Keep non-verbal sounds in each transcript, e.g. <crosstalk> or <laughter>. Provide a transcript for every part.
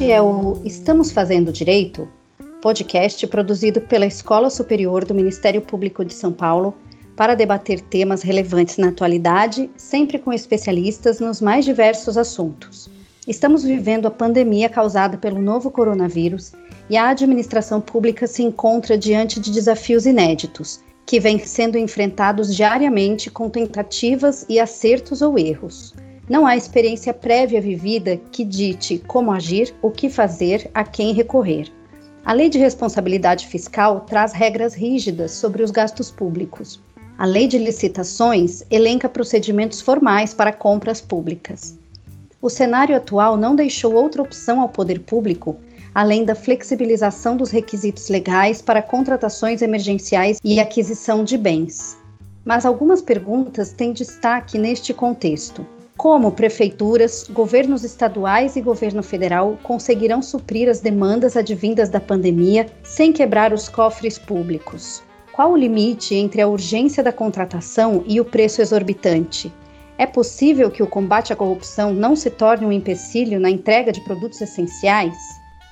Este é o Estamos Fazendo Direito, podcast produzido pela Escola Superior do Ministério Público de São Paulo para debater temas relevantes na atualidade, sempre com especialistas nos mais diversos assuntos. Estamos vivendo a pandemia causada pelo novo coronavírus e a administração pública se encontra diante de desafios inéditos, que vêm sendo enfrentados diariamente com tentativas e acertos ou erros. Não há experiência prévia vivida que dite como agir, o que fazer, a quem recorrer. A Lei de Responsabilidade Fiscal traz regras rígidas sobre os gastos públicos. A Lei de Licitações elenca procedimentos formais para compras públicas. O cenário atual não deixou outra opção ao poder público além da flexibilização dos requisitos legais para contratações emergenciais e aquisição de bens. Mas algumas perguntas têm destaque neste contexto. Como prefeituras, governos estaduais e governo federal conseguirão suprir as demandas advindas da pandemia sem quebrar os cofres públicos? Qual o limite entre a urgência da contratação e o preço exorbitante? É possível que o combate à corrupção não se torne um empecilho na entrega de produtos essenciais?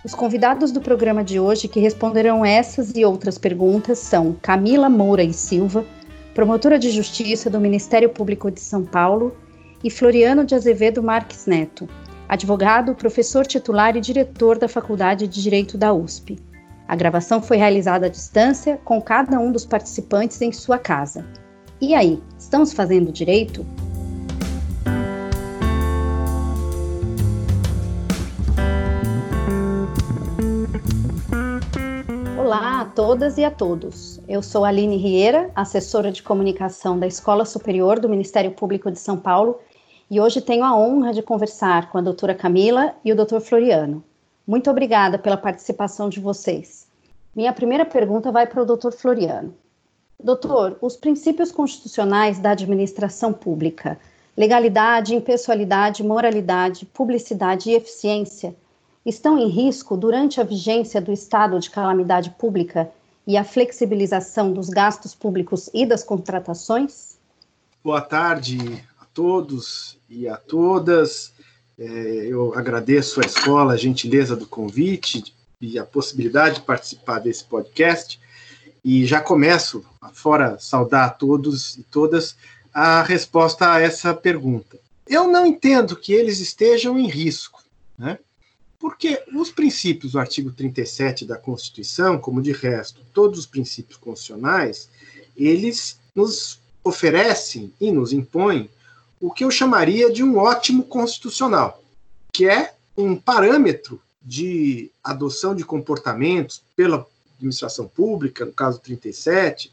Os convidados do programa de hoje que responderão essas e outras perguntas são Camila Moura e Silva, promotora de justiça do Ministério Público de São Paulo e Floriano de Azevedo Marques Neto, advogado, professor titular e diretor da Faculdade de Direito da USP. A gravação foi realizada à distância, com cada um dos participantes em sua casa. E aí, estamos fazendo direito? Olá a todas e a todos. Eu sou Aline Rieira, assessora de comunicação da Escola Superior do Ministério Público de São Paulo e hoje tenho a honra de conversar com a doutora Camila e o doutor Floriano. Muito obrigada pela participação de vocês. Minha primeira pergunta vai para o doutor Floriano. Doutor, os princípios constitucionais da administração pública, legalidade, impessoalidade, moralidade, publicidade e eficiência, estão em risco durante a vigência do estado de calamidade pública e a flexibilização dos gastos públicos e das contratações? Boa tarde todos e a todas. É, eu agradeço à escola a gentileza do convite e a possibilidade de participar desse podcast. E já começo, fora saudar a todos e todas, a resposta a essa pergunta. Eu não entendo que eles estejam em risco, né? porque os princípios do artigo 37 da Constituição, como de resto todos os princípios constitucionais, eles nos oferecem e nos impõem o que eu chamaria de um ótimo constitucional, que é um parâmetro de adoção de comportamentos pela administração pública, no caso 37,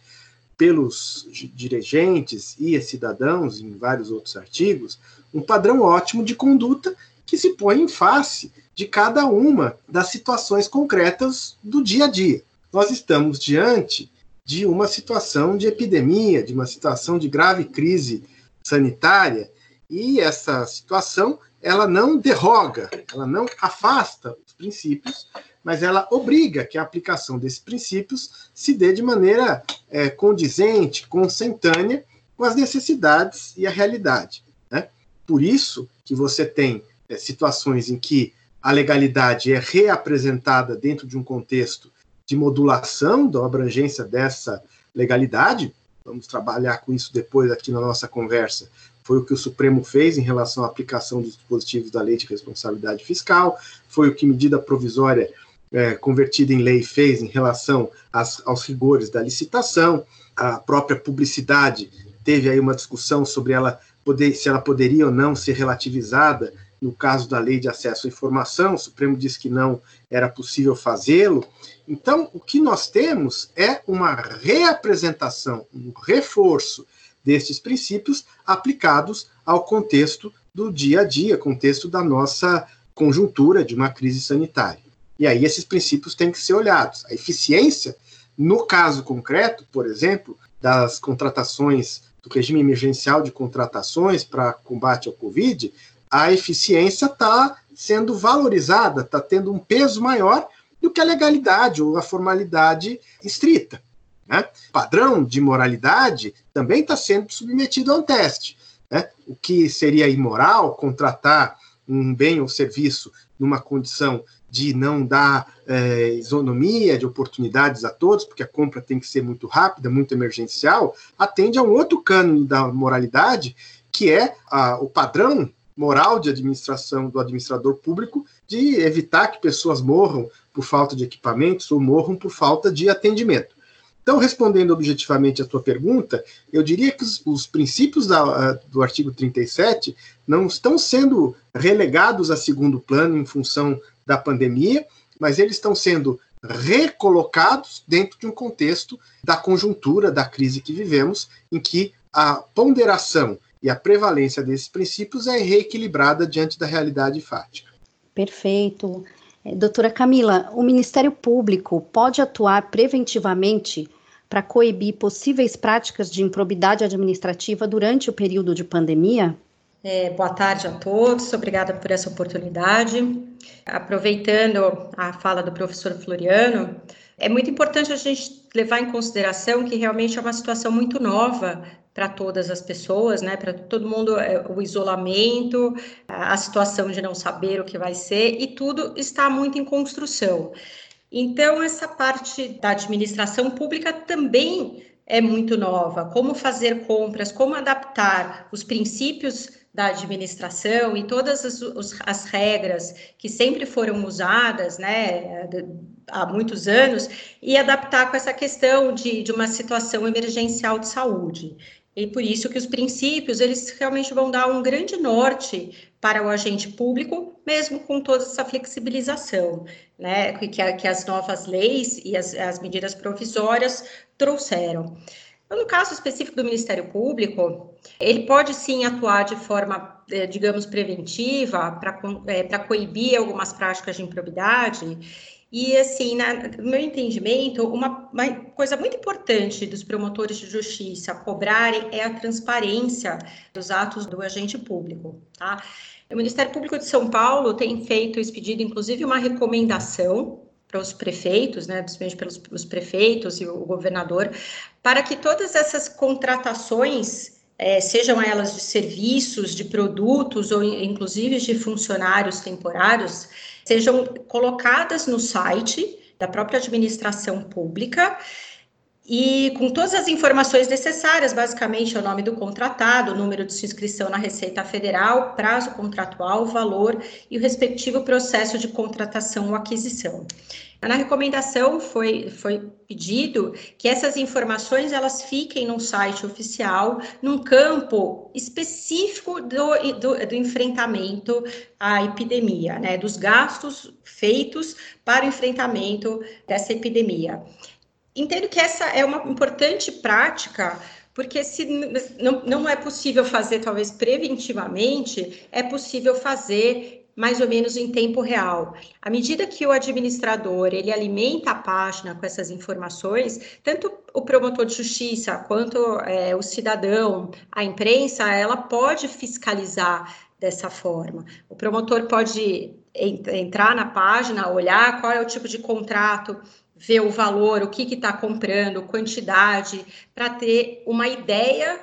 pelos dirigentes e cidadãos, em vários outros artigos, um padrão ótimo de conduta que se põe em face de cada uma das situações concretas do dia a dia. Nós estamos diante de uma situação de epidemia, de uma situação de grave crise sanitária, e essa situação ela não derroga, ela não afasta os princípios, mas ela obriga que a aplicação desses princípios se dê de maneira é, condizente, consentânea com as necessidades e a realidade. Né? Por isso que você tem é, situações em que a legalidade é reapresentada dentro de um contexto de modulação da abrangência dessa legalidade. Vamos trabalhar com isso depois aqui na nossa conversa. Foi o que o Supremo fez em relação à aplicação dos dispositivos da Lei de Responsabilidade Fiscal, foi o que medida provisória é, convertida em lei fez em relação às, aos rigores da licitação, a própria publicidade teve aí uma discussão sobre ela poder, se ela poderia ou não ser relativizada no caso da lei de acesso à informação, o Supremo disse que não era possível fazê-lo. Então, o que nós temos é uma reapresentação, um reforço destes princípios aplicados ao contexto do dia a dia, contexto da nossa conjuntura de uma crise sanitária. E aí esses princípios têm que ser olhados. A eficiência, no caso concreto, por exemplo, das contratações do regime emergencial de contratações para combate ao Covid, a eficiência está sendo valorizada, está tendo um peso maior do que a legalidade ou a formalidade estrita. Né? O padrão de moralidade também está sendo submetido a um teste. Né? O que seria imoral contratar um bem ou serviço numa condição de não dar é, isonomia de oportunidades a todos, porque a compra tem que ser muito rápida, muito emergencial, atende a um outro cano da moralidade, que é a, o padrão moral de administração do administrador público de evitar que pessoas morram por falta de equipamentos ou morram por falta de atendimento. Então, respondendo objetivamente a tua pergunta, eu diria que os, os princípios da, do artigo 37 não estão sendo relegados a segundo plano em função da pandemia, mas eles estão sendo recolocados dentro de um contexto da conjuntura da crise que vivemos, em que a ponderação e a prevalência desses princípios é reequilibrada diante da realidade fática. Perfeito. É, doutora Camila, o Ministério Público pode atuar preventivamente para coibir possíveis práticas de improbidade administrativa durante o período de pandemia? É, boa tarde a todos, obrigada por essa oportunidade. Aproveitando a fala do professor Floriano, é muito importante a gente levar em consideração que realmente é uma situação muito nova para todas as pessoas, né? Para todo mundo, é, o isolamento, a situação de não saber o que vai ser, e tudo está muito em construção. Então, essa parte da administração pública também é muito nova. Como fazer compras, como adaptar os princípios da administração e todas as, as, regras que sempre foram usadas né, há muitos anos e adaptar com essa questão de, de uma situação emergencial de saúde. E por isso que os princípios, eles realmente vão dar um grande norte para o agente público, mesmo com toda essa flexibilização, né, que, que as novas leis e as, as medidas provisórias trouxeram. Então, no caso específico do Ministério Público, ele pode sim atuar de forma, eh, digamos, preventiva para é, coibir algumas práticas de improbidade. E, assim, na, no meu entendimento, uma, uma, coisa muito importante dos promotores de justiça cobrarem é a transparência dos atos do agente público, tá? O Ministério Público de São Paulo tem feito esse inclusive, uma recomendação para os prefeitos, né, principalmente pelos os prefeitos e o governador, para que todas essas contratações, é, sejam elas de serviços, de produtos ou inclusive de funcionários temporários, sejam colocadas no site da própria administração pública e com todas as informações necessárias, basicamente é o nome do contratado, o número de sua inscrição na Receita Federal, prazo contratual, valor e o respectivo processo de contratação ou aquisição. Na recomendação foi, foi pedido que essas informações elas fiquem no site oficial, num campo específico do, do, do enfrentamento à epidemia, né, dos gastos feitos para o enfrentamento dessa epidemia. Entendo que essa é uma importante prática porque se não, não é possível fazer, talvez preventivamente, é possível fazer mais ou menos em tempo real. À medida que o administrador ele alimenta a página com essas informações, tanto o promotor de justiça quanto é, o cidadão, a imprensa, ela pode fiscalizar dessa forma. O promotor pode entrar na página, olhar qual é o tipo de contrato, ver o valor, o que está comprando, quantidade, para ter uma ideia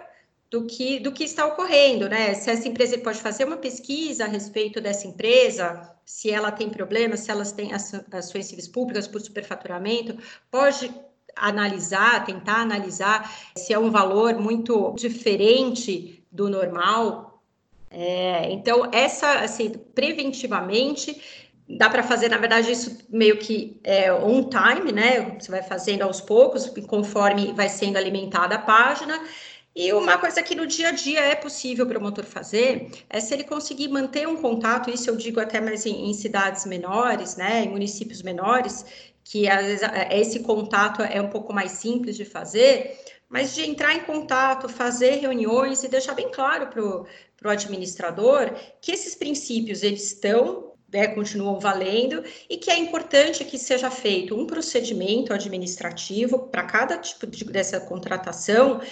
do que, do que está ocorrendo, né? Se essa empresa pode fazer uma pesquisa a respeito dessa empresa, se ela tem problemas, se elas têm ações civis públicas por superfaturamento, pode analisar, tentar analisar se é um valor muito diferente do normal. É, então, essa, assim, preventivamente, dá para fazer, na verdade, isso meio que é on time, né? Você vai fazendo aos poucos, conforme vai sendo alimentada a página. E uma coisa que no dia a dia é possível o promotor fazer é se ele conseguir manter um contato, isso eu digo até mais em, em cidades menores, né, em municípios menores, que às vezes esse contato é um pouco mais simples de fazer, mas de entrar em contato, fazer reuniões e deixar bem claro para o administrador que esses princípios eles estão né, continuam valendo e que é importante que seja feito um procedimento administrativo para cada tipo de, dessa contratação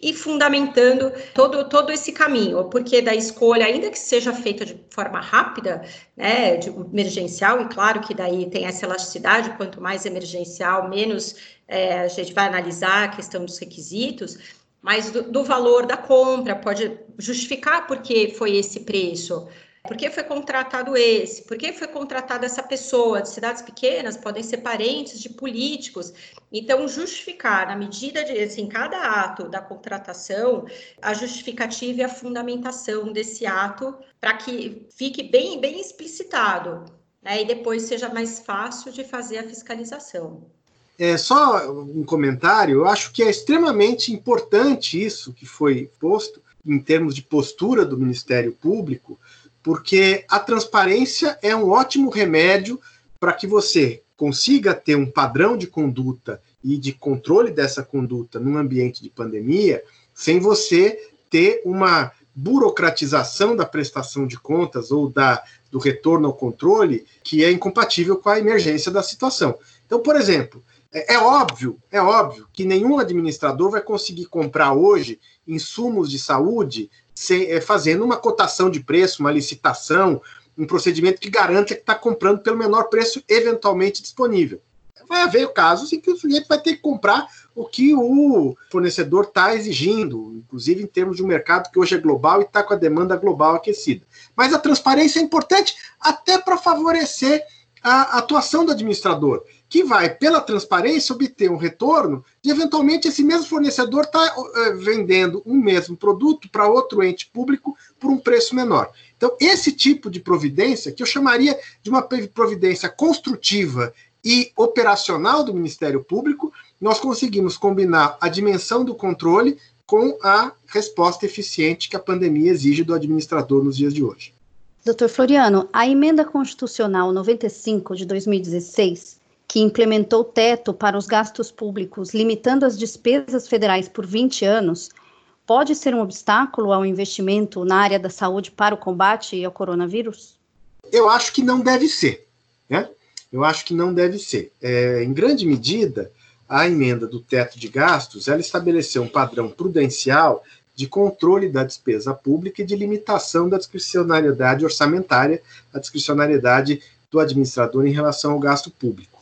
e fundamentando todo, todo esse caminho, porque da escolha, ainda que seja feita de forma rápida, né, de emergencial, e claro que daí tem essa elasticidade, quanto mais emergencial, menos é, a gente vai analisar a questão dos requisitos, mas do, do valor da compra, pode justificar porque foi esse preço, Por que foi contratado esse? Por que foi contratada essa pessoa? De cidades pequenas podem ser parentes de políticos. Então, justificar na medida de, assim, cada ato da contratação, a justificativa e a fundamentação desse ato para que fique bem, bem explicitado. Né? E depois seja mais fácil de fazer a fiscalização. É, só um comentário, eu acho que é extremamente importante isso que foi posto em termos de postura do Ministério Público, porque a transparência é um ótimo remédio para que você consiga ter um padrão de conduta e de controle dessa conduta num ambiente de pandemia, sem você ter uma burocratização da prestação de contas ou da, do retorno ao controle que é incompatível com a emergência da situação. Então, por exemplo, é, é, óbvio, é óbvio que nenhum administrador vai conseguir comprar hoje insumos de saúde sem, é, fazendo uma cotação de preço, uma licitação, um procedimento que garanta que está comprando pelo menor preço eventualmente disponível. Vai haver casos em que o sujeito vai ter que comprar o que o fornecedor está exigindo, inclusive em termos de um mercado que hoje é global e está com a demanda global aquecida. Mas a transparência é importante até para favorecer a atuação do administrador que vai, pela transparência, obter um retorno de eventualmente esse mesmo fornecedor estar tá, uh, vendendo um mesmo produto para outro ente público por um preço menor. Então, esse tipo de providência, que eu chamaria de uma providência construtiva e operacional do Ministério Público, nós conseguimos combinar a dimensão do controle com a resposta eficiente que a pandemia exige do administrador nos dias de hoje. Doutor Floriano, a emenda constitucional 95 de 2016 que implementou teto para os gastos públicos, limitando as despesas federais por 20 anos, pode ser um obstáculo ao investimento na área da saúde para o combate ao coronavírus? Eu acho que não deve ser. Né? Eu acho que não deve ser. É, em grande medida, a emenda do teto de gastos ela estabeleceu um padrão prudencial de controle da despesa pública e de limitação da discricionariedade orçamentária, a discricionariedade do administrador em relação ao gasto público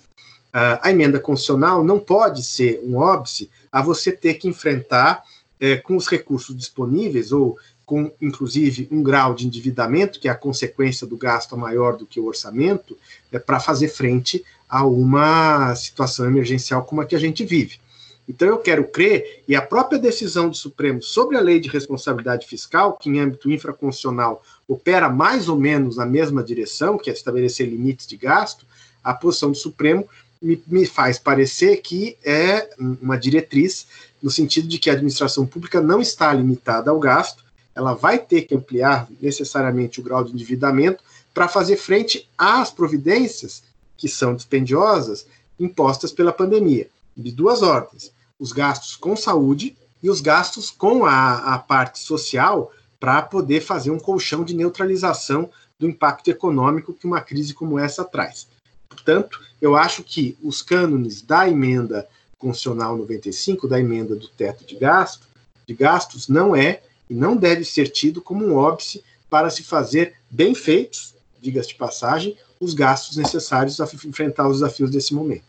a emenda constitucional não pode ser um óbice a você ter que enfrentar é, com os recursos disponíveis ou com, inclusive, um grau de endividamento, que é a consequência do gasto maior do que o orçamento, é, para fazer frente a uma situação emergencial como a que a gente vive. Então, eu quero crer, e a própria decisão do Supremo sobre a lei de responsabilidade fiscal, que em âmbito infraconstitucional opera mais ou menos na mesma direção, que é estabelecer limites de gasto, a posição do Supremo me, me faz parecer que é uma diretriz no sentido de que a administração pública não está limitada ao gasto, ela vai ter que ampliar necessariamente o grau de endividamento para fazer frente às providências que são dispendiosas impostas pela pandemia, de duas ordens: os gastos com saúde e os gastos com a, a parte social para poder fazer um colchão de neutralização do impacto econômico que uma crise como essa traz. Portanto, eu acho que os cânones da emenda constitucional 95, da emenda do teto de gasto, de gastos, não é e não deve ser tido como um óbice para se fazer bem feitos, diga-se de passagem, os gastos necessários a enfrentar os desafios desse momento.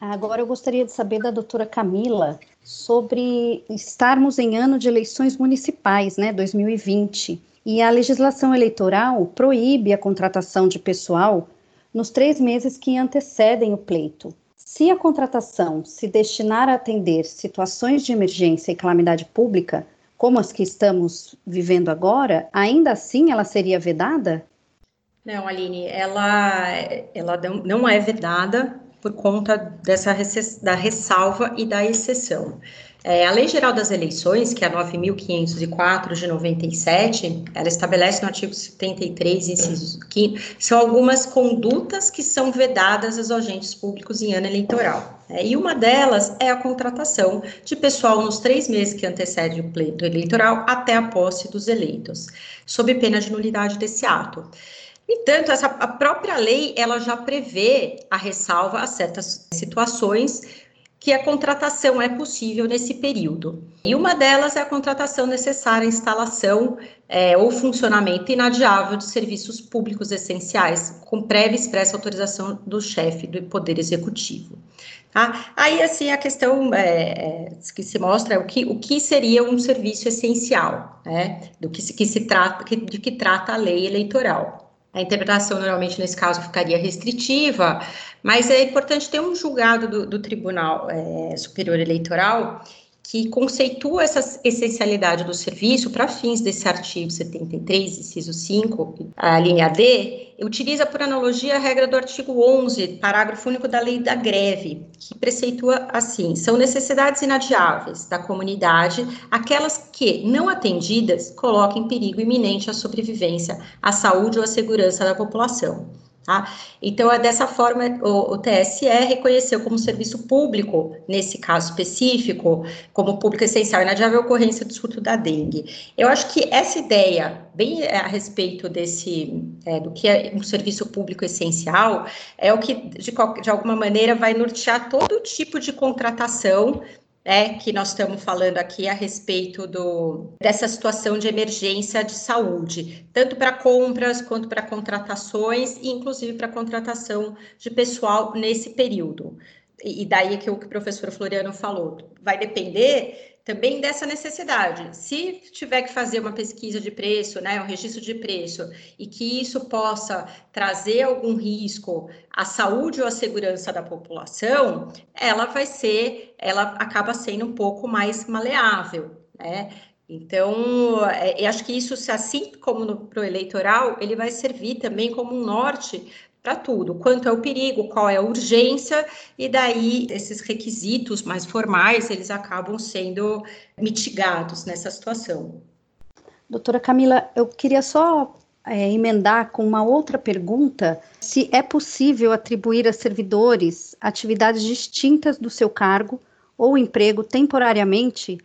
Agora eu gostaria de saber da doutora Camila sobre estarmos em ano de eleições municipais, né, 2020, e a legislação eleitoral proíbe a contratação de pessoal nos três meses que antecedem o pleito. Se a contratação se destinar a atender situações de emergência e calamidade pública, como as que estamos vivendo agora, ainda assim ela seria vedada? Não, Aline, ela, ela não é vedada por conta dessa da ressalva e da exceção. É, a Lei Geral das Eleições, que é a 9.504 de 97, ela estabelece no artigo 73, inciso 5, são algumas condutas que são vedadas aos agentes públicos em ano eleitoral. É, e uma delas é a contratação de pessoal nos três meses que antecede o pleito eleitoral até a posse dos eleitos, sob pena de nulidade desse ato. Entanto, essa, a própria lei ela já prevê a ressalva a certas situações que a contratação é possível nesse período. E uma delas é a contratação necessária à instalação é, ou funcionamento inadiável de serviços públicos essenciais, com prévia expressa autorização do chefe do Poder Executivo. Tá? Aí, assim, a questão é, é, que se mostra é o que, o que seria um serviço essencial, né? Do que se, que se trata, que, de que trata a lei eleitoral. A interpretação, normalmente, nesse caso, ficaria restritiva, mas é importante ter um julgado do, do Tribunal é, Superior Eleitoral que conceitua essa essencialidade do serviço para fins desse artigo 73, inciso 5, a linha D, utiliza por analogia a regra do artigo 11, parágrafo único da lei da greve, que preceitua assim: são necessidades inadiáveis da comunidade aquelas que, não atendidas, coloquem em perigo iminente a sobrevivência, a saúde ou a segurança da população. Tá? Então, é dessa forma, o, o, TSE reconheceu como serviço público, nesse caso específico, como público essencial e inadiável ocorrência do surto da dengue. Eu acho que essa ideia, bem é, a respeito desse, é, do que é um serviço público essencial, é o que, de, de alguma maneira, vai nortear todo tipo de contratação é, que nós estamos falando aqui a respeito do, dessa situação de emergência de saúde, tanto para compras quanto para contratações, e inclusive para contratação de pessoal nesse período. E, e daí que o que o professor Floriano falou, vai depender também dessa necessidade. Se tiver que fazer uma pesquisa de preço, né, um registro de preço, e que isso possa trazer algum risco à saúde ou à segurança da população, ela vai ser, ela acaba sendo um pouco mais maleável, né? Então, é, eu acho que isso, assim como para o eleitoral, ele vai servir também como um norte para tudo, quanto é o perigo, qual é a urgência, e daí esses requisitos mais formais, eles acabam sendo mitigados nessa situação. Doutora Camila, eu queria só é, emendar com uma outra pergunta, se é possível atribuir a servidores atividades distintas do seu cargo ou emprego temporariamente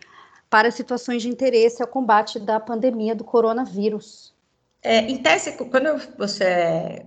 para situações de interesse ao combate da pandemia do coronavírus. É, em tese, quando você é,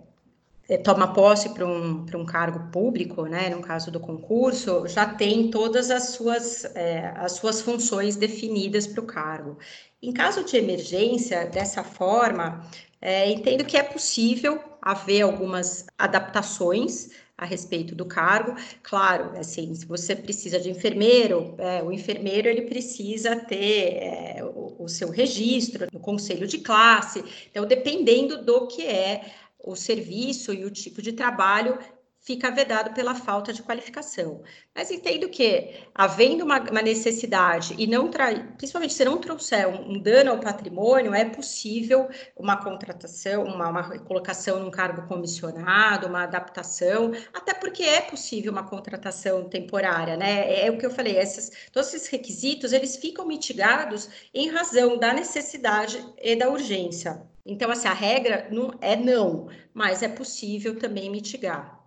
toma posse para um, um cargo público, né, no caso do concurso, já tem todas as suas, é, as suas funções definidas para o cargo. Em caso de emergência, dessa forma, é, entendo que é possível haver algumas adaptações a respeito do cargo. Claro, assim, se você precisa de enfermeiro, é, o enfermeiro ele precisa ter é, o, o, seu registro no conselho de classe. Então, dependendo do que é o serviço e o tipo de trabalho fica vedado pela falta de qualificação. Mas entendo que, havendo uma, uma necessidade e não trai, principalmente se não trouxer um, um, dano ao patrimônio, é possível uma contratação, uma, uma colocação num cargo comissionado, uma adaptação, até porque é possível uma contratação temporária, né? É, é o que eu falei, essas, todos esses requisitos, eles ficam mitigados em razão da necessidade e da urgência. Então, assim, a regra não é não, mas é possível também mitigar.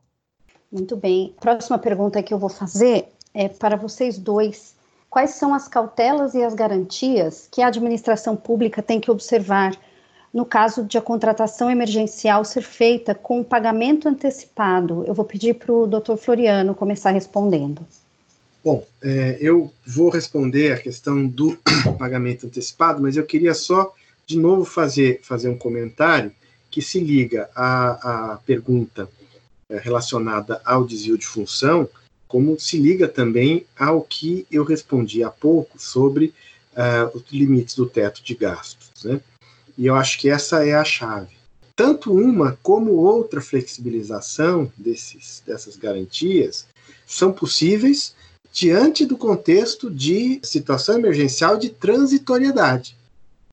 Muito bem. Próxima pergunta que eu vou fazer é para vocês dois. Quais são as cautelas e as garantias que a administração pública tem que observar no caso de a contratação emergencial ser feita com pagamento antecipado? Eu vou pedir para o doutor Floriano começar respondendo. Bom, é, eu vou responder a questão do <clears throat> pagamento antecipado, mas eu queria só de novo fazer, fazer um comentário que se liga à, à pergunta é, relacionada ao desvio de função, como se liga também ao que eu respondi há pouco sobre uh, os limites do teto de gastos. Né? E eu acho que essa é a chave. Tanto uma como outra flexibilização desses, dessas garantias são possíveis diante do contexto de situação emergencial de transitoriedade.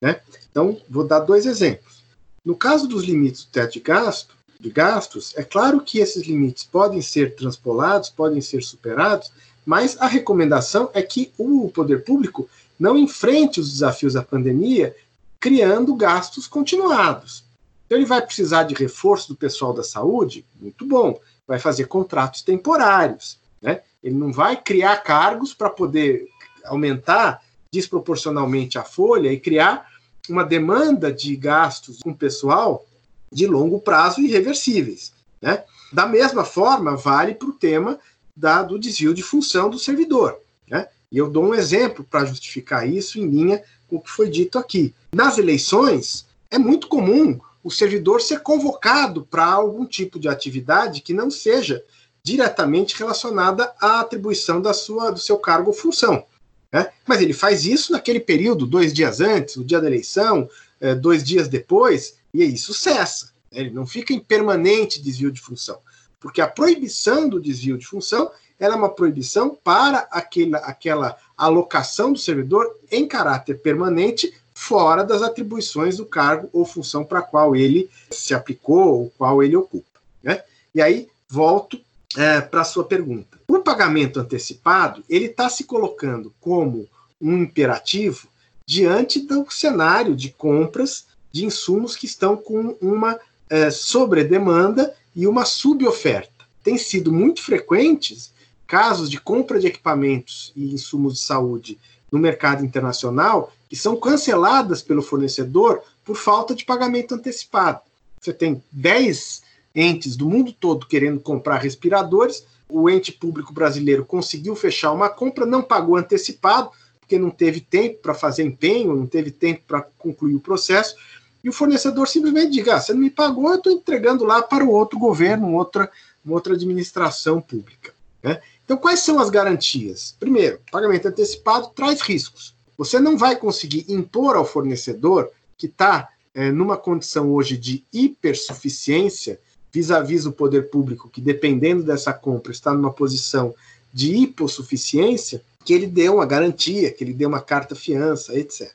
Né? Então, vou dar dois exemplos. No caso dos limites do teto de, gasto, de gastos, é claro que esses limites podem ser transpolados, podem ser superados, mas a recomendação é que o poder público não enfrente os desafios da pandemia criando gastos continuados. Então, ele vai precisar de reforço do pessoal da saúde? Muito bom. Vai fazer contratos temporários. Né? Ele não vai criar cargos para poder aumentar desproporcionalmente a folha e criar uma demanda de gastos com pessoal de longo prazo irreversíveis. Né? Da mesma forma, vale para o tema da, do desvio de função do servidor. Né? E eu dou um exemplo para justificar isso em linha com o que foi dito aqui. Nas eleições, é muito comum o servidor ser convocado para algum tipo de atividade que não seja diretamente relacionada à atribuição da sua, do seu cargo ou função. Né? Mas ele faz isso naquele período, dois dias antes, o dia da eleição, é, dois dias depois, e isso cessa. Né? Ele não fica em permanente desvio de função. Porque a proibição do desvio de função ela é uma proibição para aquela, aquela alocação do servidor em caráter permanente fora das atribuições do cargo ou função para qual ele se aplicou ou qual ele ocupa. Né? E aí, volto é, para a sua pergunta. O pagamento antecipado ele está se colocando como um imperativo diante do cenário de compras de insumos que estão com uma é, sobredemanda e uma suboferta. Tem sido muito frequentes casos de compra de equipamentos e insumos de saúde no mercado internacional que são canceladas pelo fornecedor por falta de pagamento antecipado. Você tem 10 entes do mundo todo querendo comprar respiradores, o ente público brasileiro conseguiu fechar uma compra, não pagou antecipado, porque não teve tempo para fazer empenho, não teve tempo para concluir o processo, e o fornecedor simplesmente diga: ah, você não me pagou, eu estou entregando lá para o outro governo, outra, uma outra administração pública. Né? Então, quais são as garantias? Primeiro, pagamento antecipado traz riscos. Você não vai conseguir impor ao fornecedor que está é, numa condição hoje de hipersuficiência vis-à-vis o poder público, que dependendo dessa compra está numa posição de hipossuficiência, que ele dê uma garantia, que ele dê uma carta fiança, etc.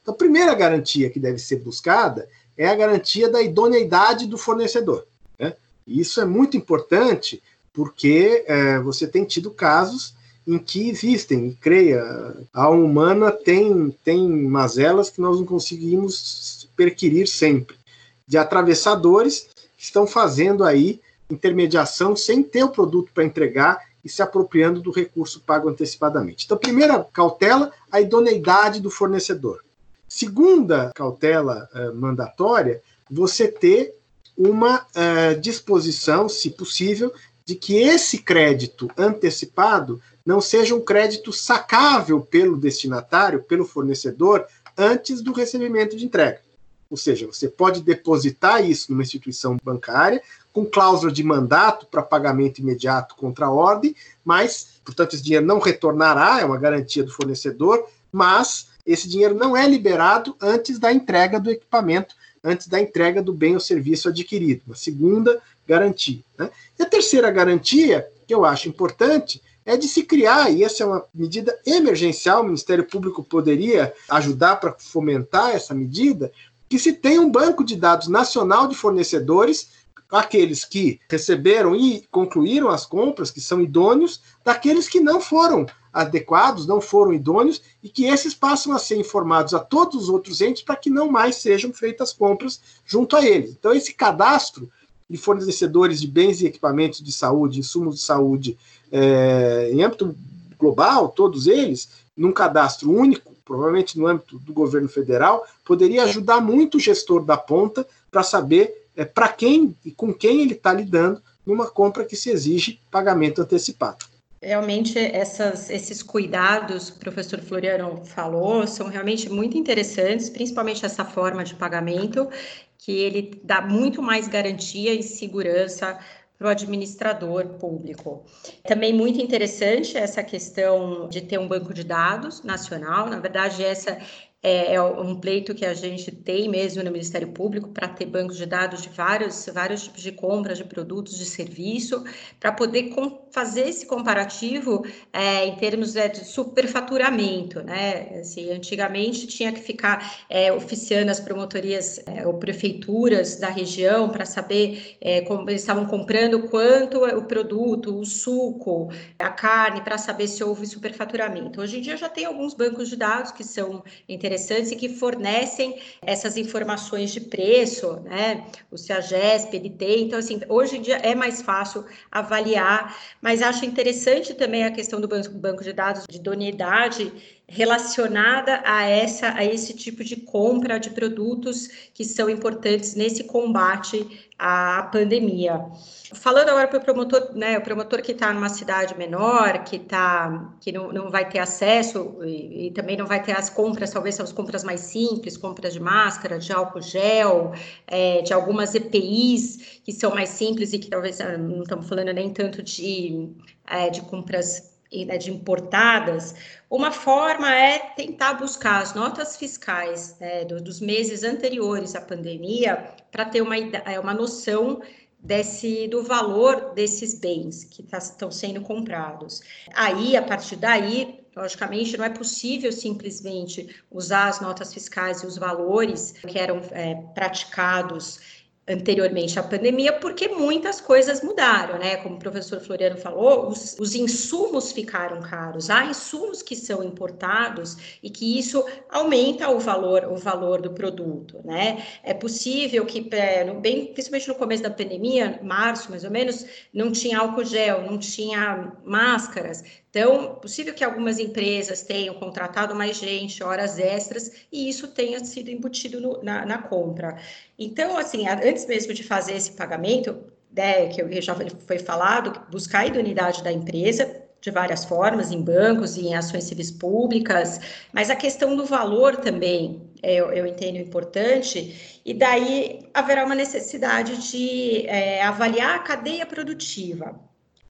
Então, a primeira garantia que deve ser buscada é a garantia da idoneidade do fornecedor. Né? E isso é muito importante porque é, você tem tido casos em que existem, e creia, a alma humana tem, tem mazelas que nós não conseguimos perquirir sempre, de atravessadores estão fazendo aí intermediação sem ter o produto para entregar e se apropriando do recurso pago antecipadamente. Então, primeira cautela, a idoneidade do fornecedor. Segunda cautela eh, mandatória, você ter uma eh, disposição, se possível, de que esse crédito antecipado não seja um crédito sacável pelo destinatário, pelo fornecedor, antes do recebimento de entrega. Ou seja, você pode depositar isso numa instituição bancária com cláusula de mandato para pagamento imediato contra a ordem, mas, portanto, esse dinheiro não retornará, é uma garantia do fornecedor, mas esse dinheiro não é liberado antes da entrega do equipamento, antes da entrega do bem ou serviço adquirido. Uma segunda garantia. Né? E a terceira garantia, que eu acho importante, é de se criar, e essa é uma medida emergencial, o Ministério Público poderia ajudar para fomentar essa medida, que se tenha um banco de dados nacional de fornecedores, aqueles que receberam e concluíram as compras, que são idôneos, daqueles que não foram adequados, não foram idôneos, e que esses passam a ser informados a todos os outros entes para que não mais sejam feitas compras junto a eles. Então, esse cadastro de fornecedores de bens e equipamentos de saúde, insumos de saúde, é, em âmbito global, todos eles, num cadastro único, provavelmente no âmbito do governo federal, poderia ajudar muito o gestor da ponta para saber é, para quem e com quem ele está lidando numa compra que se exige pagamento antecipado. Realmente, essas, esses cuidados que o professor Floriano falou são realmente muito interessantes, principalmente essa forma de pagamento, que ele dá muito mais garantia e segurança para o administrador público. Também muito interessante essa questão de ter um banco de dados nacional. Na verdade, essa é, é, um pleito que a gente tem mesmo no Ministério Público para ter bancos de dados de vários, vários tipos de compras de produtos, de serviço, para poder fazer esse comparativo é, em termos é, de superfaturamento. Né? Assim, antigamente tinha que ficar é, oficiando as promotorias é, ou prefeituras da região para saber é, como eles estavam comprando, quanto o produto, o suco, a carne, para saber se houve superfaturamento. Hoje em dia já tem alguns bancos de dados que são interessantes interessantes e que fornecem essas informações de preço, né? O CEAGESP, ele tem, então assim, hoje em dia é mais fácil avaliar, mas acho interessante também a questão do banco, de dados de idoneidade relacionada a essa a esse tipo de compra de produtos que são importantes nesse combate à pandemia. Falando agora para o promotor, né, o promotor que está numa cidade menor, que tá, que não, não vai ter acesso e, e, também não vai ter as compras, talvez são as compras mais simples, compras de máscara, de álcool gel, é, de algumas EPIs que são mais simples e que talvez ah, não estamos falando nem tanto de, é, de compras né, de importadas, uma forma é tentar buscar as notas fiscais né, do, dos meses anteriores à pandemia para ter uma, é, uma noção desse do valor desses bens que tá, estão sendo comprados. Aí, a partir daí, logicamente, não é possível simplesmente usar as notas fiscais e os valores que eram é, praticados anteriormente à pandemia, porque muitas coisas mudaram, né? Como o professor Floriano falou, os, os, insumos ficaram caros. Há insumos que são importados e que isso aumenta o valor, o valor do produto, né? É possível que, é, bem, principalmente no começo da pandemia, março mais ou menos, não tinha álcool gel, não tinha máscaras. Então, possível que algumas empresas tenham contratado mais gente, horas extras, e isso tenha sido embutido no, na, na, compra. Então, assim, antes mesmo de fazer esse pagamento, né, que já foi falado, buscar a idoneidade da empresa, de várias formas, em bancos e em ações civis públicas, mas a questão do valor também é, eu, eu entendo importante, e daí haverá uma necessidade de é, avaliar a cadeia produtiva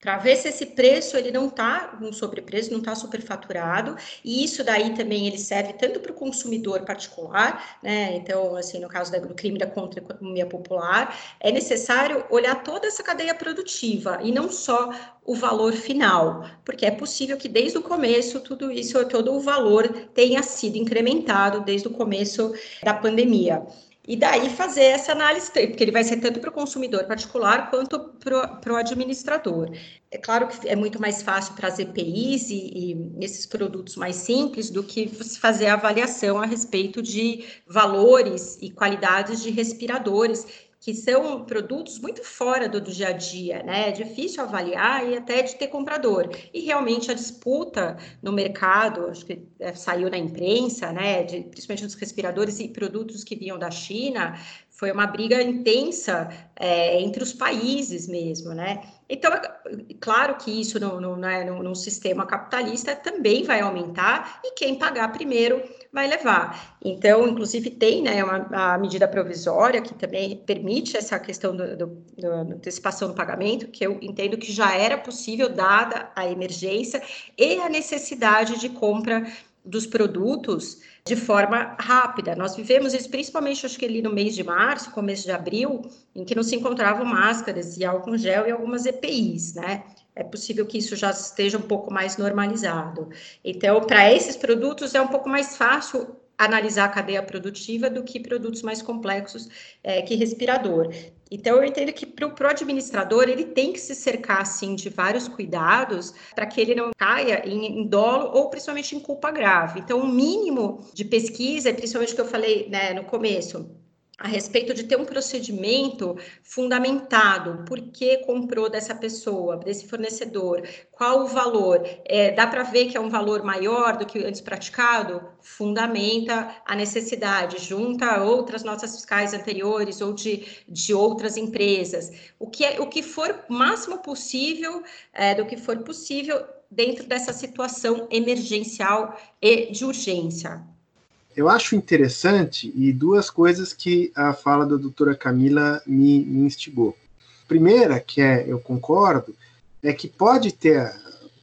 para ver se esse preço ele não está um sobrepreço, não está superfaturado, e isso daí também ele serve tanto para o consumidor particular, né? Então, assim, no caso do crime da contra economia popular, é necessário olhar toda essa cadeia produtiva e não só o valor final, porque é possível que desde o começo tudo isso, todo o valor tenha sido incrementado desde o começo da pandemia. E daí fazer essa análise, porque ele vai ser tanto para o consumidor particular quanto para o administrador. É claro que é muito mais fácil para as EPIs e, e esses produtos mais simples do que fazer a avaliação a respeito de valores e qualidades de respiradores que são produtos muito fora do, do, dia a dia, né? É difícil avaliar e até de ter comprador. E realmente a disputa no mercado, acho que é, saiu na imprensa, né? De, principalmente dos respiradores e produtos que vinham da China, foi uma briga intensa é, entre os países mesmo, né? Então, é claro que isso no, no, né, no, no, sistema capitalista também vai aumentar e quem pagar primeiro vai levar. Então, inclusive, tem né, uma, a medida provisória que também permite essa questão da antecipação do pagamento, que eu entendo que já era possível, dada a emergência e a necessidade de compra dos produtos de forma rápida. Nós vivemos isso principalmente, acho que ali no mês de março, começo de abril, em que não se encontravam máscaras e álcool gel e algumas EPIs, né? É possível que isso já esteja um pouco mais normalizado. Então, para esses produtos é um pouco mais fácil analisar a cadeia produtiva do que produtos mais complexos é, que respirador. Então, eu entendo que para o administrador, ele tem que se cercar, assim, de vários cuidados para que ele não caia em, em, dolo ou principalmente em culpa grave. Então, o mínimo de pesquisa, principalmente o que eu falei né, no começo, a respeito de ter um procedimento fundamentado, por que comprou dessa pessoa, desse fornecedor, qual o valor, é, dá para ver que é um valor maior do que antes praticado? Fundamenta a necessidade, junta a outras notas fiscais anteriores ou de, de outras empresas. O que, é, o que for máximo possível, é, do que for possível dentro dessa situação emergencial e de urgência eu acho interessante e duas coisas que a fala da doutora Camila me, me instigou. Primeira, que é, eu concordo, é que pode ter,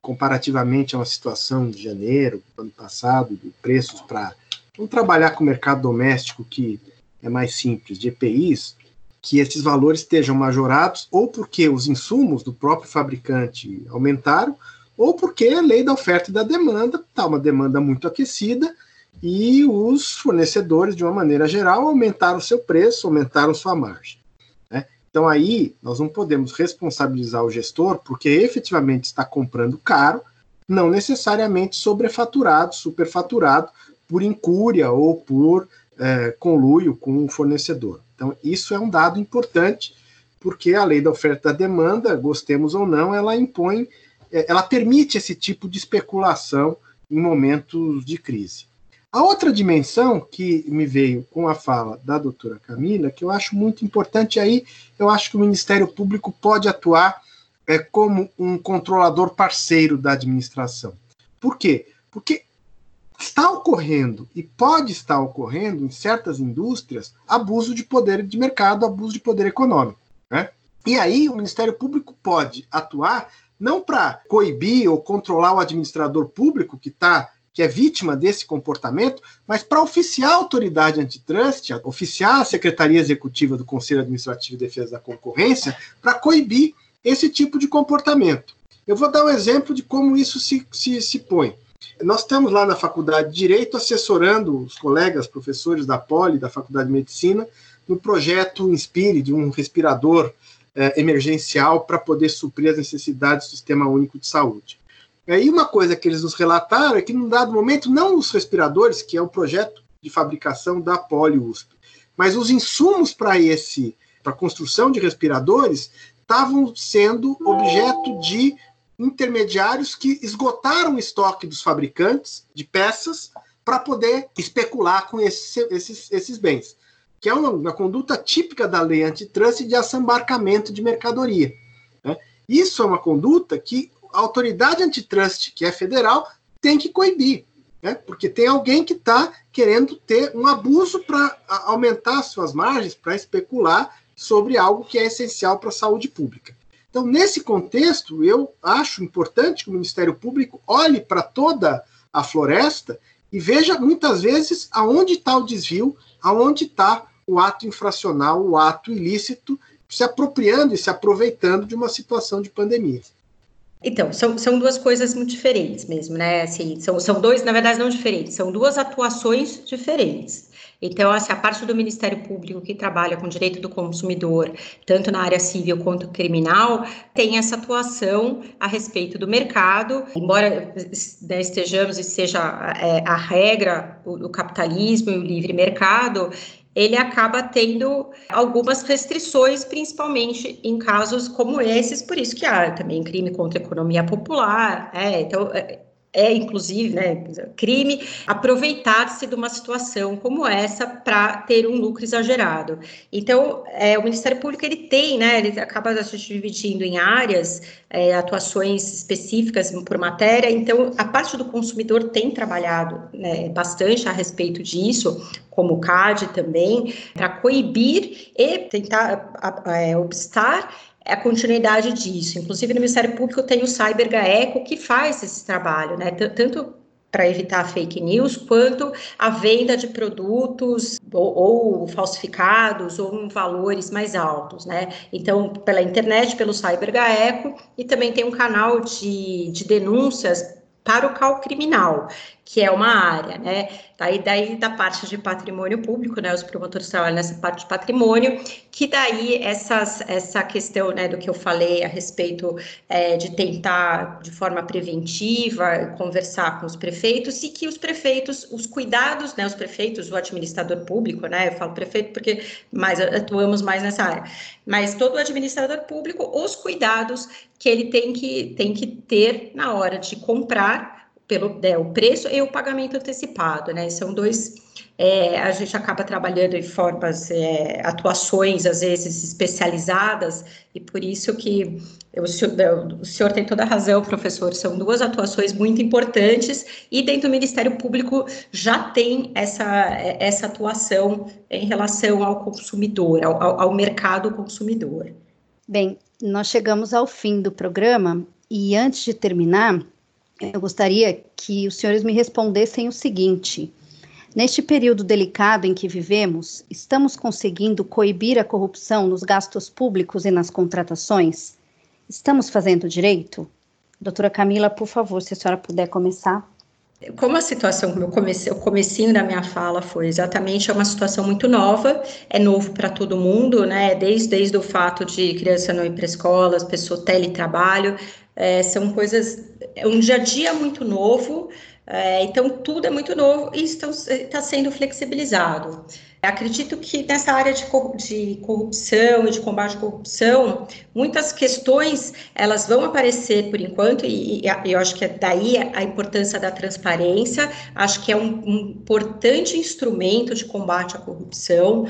comparativamente a uma situação de janeiro, ano passado, de preços para. Vamos trabalhar com o mercado doméstico, que é mais simples, de EPIs, que esses valores estejam majorados, ou porque os insumos do próprio fabricante aumentaram, ou porque a lei da oferta e da demanda está uma demanda muito aquecida e os fornecedores, de uma maneira geral, aumentaram seu preço, aumentaram sua margem. Né? Então aí nós não podemos responsabilizar o gestor porque efetivamente está comprando caro, não necessariamente sobrefaturado, superfaturado, por incúria ou por é, conluio com o fornecedor. Então isso é um dado importante porque a lei da oferta e da demanda, gostemos ou não, ela impõe, é, ela permite esse tipo de especulação em momentos de crise. A outra dimensão que me veio com a fala da doutora Camila, que eu acho muito importante, aí eu acho que o Ministério Público pode atuar é, como um controlador parceiro da administração. Por quê? Porque está ocorrendo e pode estar ocorrendo em certas indústrias abuso de poder de mercado, abuso de poder econômico. Né? E aí o Ministério Público pode atuar não para coibir ou controlar o administrador público que está que é vítima desse comportamento, mas para oficiar a autoridade antitrust, oficiar a Secretaria Executiva do Conselho Administrativo de Defesa da Concorrência, para coibir esse tipo de comportamento. Eu vou dar um exemplo de como isso se, se, se põe. Nós estamos lá na Faculdade de Direito assessorando os colegas professores da Poli, da Faculdade de Medicina, no projeto Inspire, de um respirador eh, emergencial para poder suprir as necessidades do Sistema Único de Saúde. E uma coisa que eles nos relataram é que, num dado momento, não os respiradores, que é o projeto de fabricação da Poli USP, mas os insumos para esse, para a construção de respiradores, estavam sendo objeto de intermediários que esgotaram o estoque dos fabricantes de peças para poder especular com esses, esses, esses bens, que é uma, uma, conduta típica da lei antitrust de assambarcamento de mercadoria. Né? Isso é uma conduta que a autoridade antitrust, que é federal, tem que coibir, né? porque tem alguém que está querendo ter um abuso para aumentar suas margens, para especular sobre algo que é essencial para a saúde pública. Então, nesse contexto, eu acho importante que o Ministério Público olhe para toda a floresta e veja muitas vezes aonde está o desvio, aonde está o ato infracional, o ato ilícito, se apropriando e se aproveitando de uma situação de pandemia. Então, são, são duas coisas muito diferentes mesmo, né? Assim, são, são dois, na verdade, não diferentes, são duas atuações diferentes. Então, assim, a parte do Ministério Público que trabalha com direito do consumidor, tanto na área civil quanto criminal, tem essa atuação a respeito do mercado, embora né, estejamos e seja é, a regra, o, o capitalismo e o livre mercado, ele acaba tendo algumas restrições, principalmente em casos como esses, por isso que há também crime contra a economia popular, é, então é, inclusive, né, crime aproveitar-se de uma situação como essa para ter um lucro exagerado. Então, é, o Ministério Público ele tem, né, ele acaba se dividindo em áreas, é, atuações específicas por matéria. Então, a parte do consumidor tem trabalhado né, bastante a respeito disso, como o CAD também, para coibir e tentar é, obstar a continuidade disso. Inclusive, no Ministério Público tem o Cyber GAECO que faz esse trabalho, né? Tanto para evitar fake news, quanto a venda de produtos ou, ou, falsificados ou em valores mais altos, né? Então, pela internet, pelo Cyber GAECO, e também tem um canal de, de denúncias para o cal criminal, que é uma área, né? Daí, daí da parte de patrimônio público, né? Os promotores trabalham nessa parte de patrimônio, que daí essas, essa questão, né, do que eu falei a respeito é, de tentar de forma preventiva conversar com os prefeitos e que os prefeitos, os cuidados, né? Os prefeitos, o administrador público, né? Eu falo prefeito porque mais atuamos mais nessa área, mas todo administrador público, os cuidados que ele tem que tem que ter na hora de comprar pelo né, o preço e o pagamento antecipado, né? São dois. É, a gente acaba trabalhando em formas, é, atuações às vezes especializadas, e por isso que o senhor, o senhor tem toda a razão, professor. São duas atuações muito importantes, e dentro do Ministério Público já tem essa, essa atuação em relação ao consumidor, ao, ao mercado consumidor. Bem, nós chegamos ao fim do programa, e antes de terminar, eu gostaria que os senhores me respondessem o seguinte: neste período delicado em que vivemos, estamos conseguindo coibir a corrupção nos gastos públicos e nas contratações? Estamos fazendo direito? Doutora Camila, por favor, se a senhora puder começar. Como a situação, como eu comecei, o comecinho da minha fala foi exatamente é uma situação muito nova, é novo para todo mundo, né? Desde, desde o fato de criança não ir para escola, as pessoas teletrabalho, é, são coisas, é um dia a dia muito novo, É, então, tudo é muito novo e está sendo flexibilizado. Acredito que nessa área de, de corrupção e de combate à corrupção, muitas questões elas vão aparecer por enquanto, e, e eu acho que é daí a importância da transparência, acho que é um, um importante instrumento de combate à corrupção,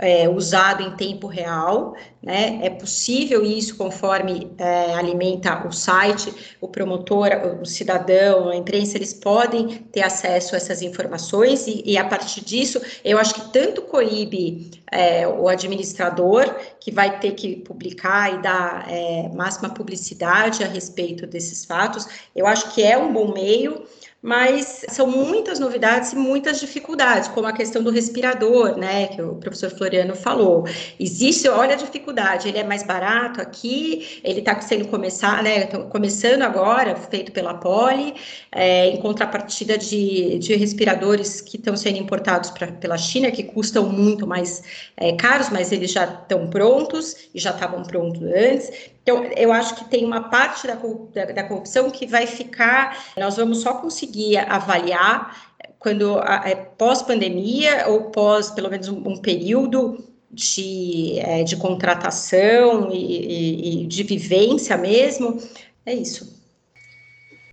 é, usado em tempo real, né? É possível isso conforme é, alimenta o site, o promotor, o cidadão, a imprensa, eles podem ter acesso a essas informações e, e a partir disso, eu acho que tanto coíbe é, o administrador, que vai ter que publicar e dar é, máxima publicidade a respeito desses fatos, eu acho que é um bom meio, mas são muitas novidades e muitas dificuldades, como a questão do respirador, né, que o professor Floriano falou. Existe, olha a dificuldade, ele é mais barato aqui, ele está sendo começar, né, começando agora, feito pela Poli, é, em contrapartida de, de respiradores que estão sendo importados pra, pela China, que custam muito mais é, caros, mas eles já estão prontos e já estavam prontos antes. Então, eu acho que tem uma parte da, da, da corrupção que vai ficar, nós vamos só conseguir avaliar quando é pós-pandemia ou pós, pelo menos, um, um período de, é, de contratação e, e, e, de vivência mesmo. É isso.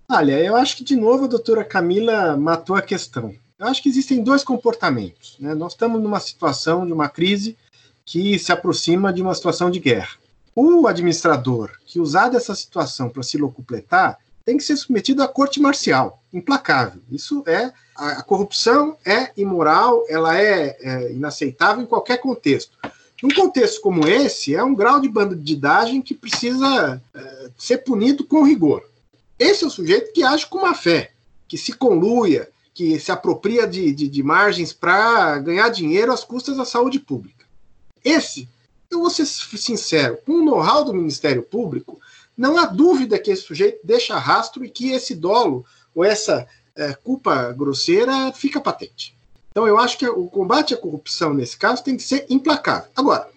Olha, eu acho que, de novo, a doutora Camila matou a questão. Eu acho que existem dois comportamentos. Né? Nós estamos numa situação de uma crise que se aproxima de uma situação de guerra. O administrador que usar dessa situação para se locupletar tem que ser submetido à corte marcial, implacável. Isso é a, corrupção é imoral, ela é, é, inaceitável em qualquer contexto. Num contexto como esse, é um grau de bandidagem que precisa é, ser punido com rigor. Esse é o sujeito que age com má fé, que se conluia, que se apropria de, de, de margens para ganhar dinheiro às custas da saúde pública. Esse eu vou ser sincero, com o know-how do Ministério Público, não há dúvida que esse sujeito deixa rastro e que esse dolo ou essa é, culpa grosseira fica patente. Então eu acho que o combate à corrupção nesse caso tem que ser implacável. Agora,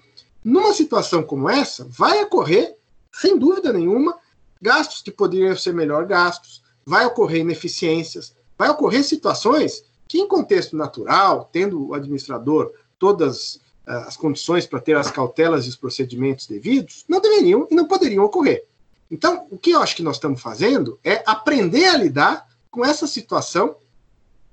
numa situação como essa, vai ocorrer, sem dúvida nenhuma, gastos que poderiam ser melhor gastos, vai ocorrer ineficiências, vai ocorrer situações que, em contexto natural, tendo o administrador todas as condições para ter as cautelas e os procedimentos devidos, não deveriam e não poderiam ocorrer. Então, o que eu acho que nós estamos fazendo é aprender a lidar com essa situação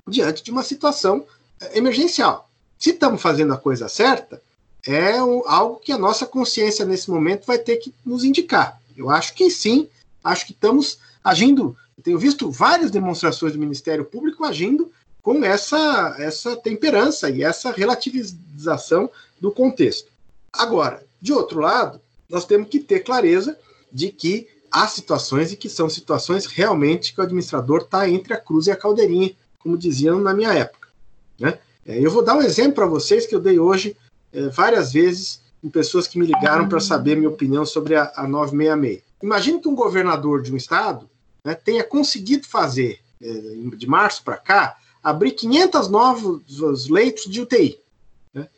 diante de uma situação eh, emergencial. Se estamos fazendo a coisa certa, é algo que a nossa consciência nesse momento vai ter que nos indicar. Eu acho que sim, acho que estamos agindo. tenho visto várias demonstrações do Ministério Público agindo com essa, essa temperança e essa relativização do contexto. Agora, de outro lado, nós temos que ter clareza de que há situações e que são situações realmente que o administrador está entre a cruz e a caldeirinha, como diziam na minha época. Né? É, eu vou dar um exemplo para vocês que eu dei hoje é, várias vezes em pessoas que me ligaram para saber minha opinião sobre a, a 966. Imagine que um governador de um estado né, tenha conseguido fazer, é, de março para cá, abrir 500 novos leitos de UTI. Né?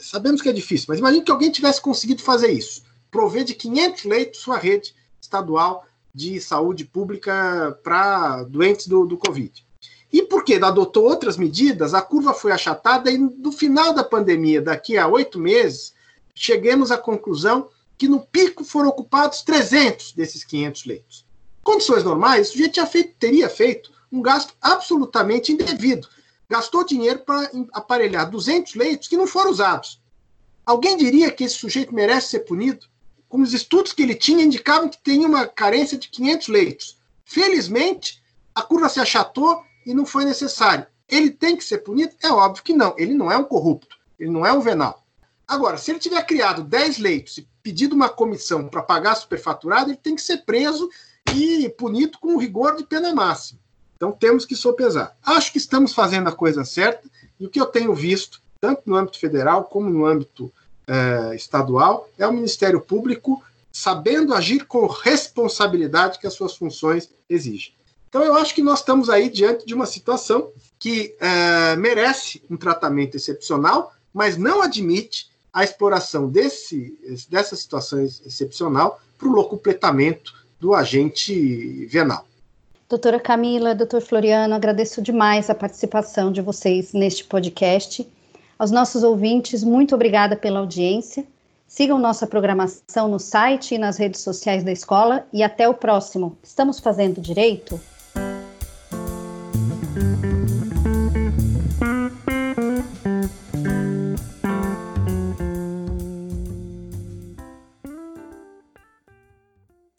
Sabemos que é difícil, mas imagine que alguém tivesse conseguido fazer isso. Prover de 500 leitos sua rede estadual de saúde pública para doentes do, do Covid. E porque adotou outras medidas, a curva foi achatada e no final da pandemia, daqui a oito meses, chegamos à conclusão que no pico foram ocupados 300 desses 500 leitos. Condições normais, o sujeito já feito, teria feito um gasto absolutamente indevido. Gastou dinheiro para aparelhar 200 leitos que não foram usados. Alguém diria que esse sujeito merece ser punido? Como os estudos que ele tinha indicavam que tem uma carência de 500 leitos. Felizmente, a curva se achatou e não foi necessário. Ele tem que ser punido? É óbvio que não. Ele não é um corrupto. Ele não é um venal. Agora, se ele tiver criado 10 leitos e pedido uma comissão para pagar superfaturado, ele tem que ser preso e punido com rigor de pena máxima. Então temos que sopesar. Acho que estamos fazendo a coisa certa e o que eu tenho visto, tanto no âmbito federal como no âmbito eh, estadual, é o Ministério Público sabendo agir com responsabilidade que as suas funções exigem. Então eu acho que nós estamos aí diante de uma situação que eh, merece um tratamento excepcional, mas não admite a exploração desse, dessa situação excepcional para o locupletamento do agente venal. Doutora Camila, doutor Floriano, agradeço demais a participação de vocês neste podcast. Aos nossos ouvintes, muito obrigada pela audiência. Sigam nossa programação no site e nas redes sociais da escola e até o próximo. Estamos fazendo direito?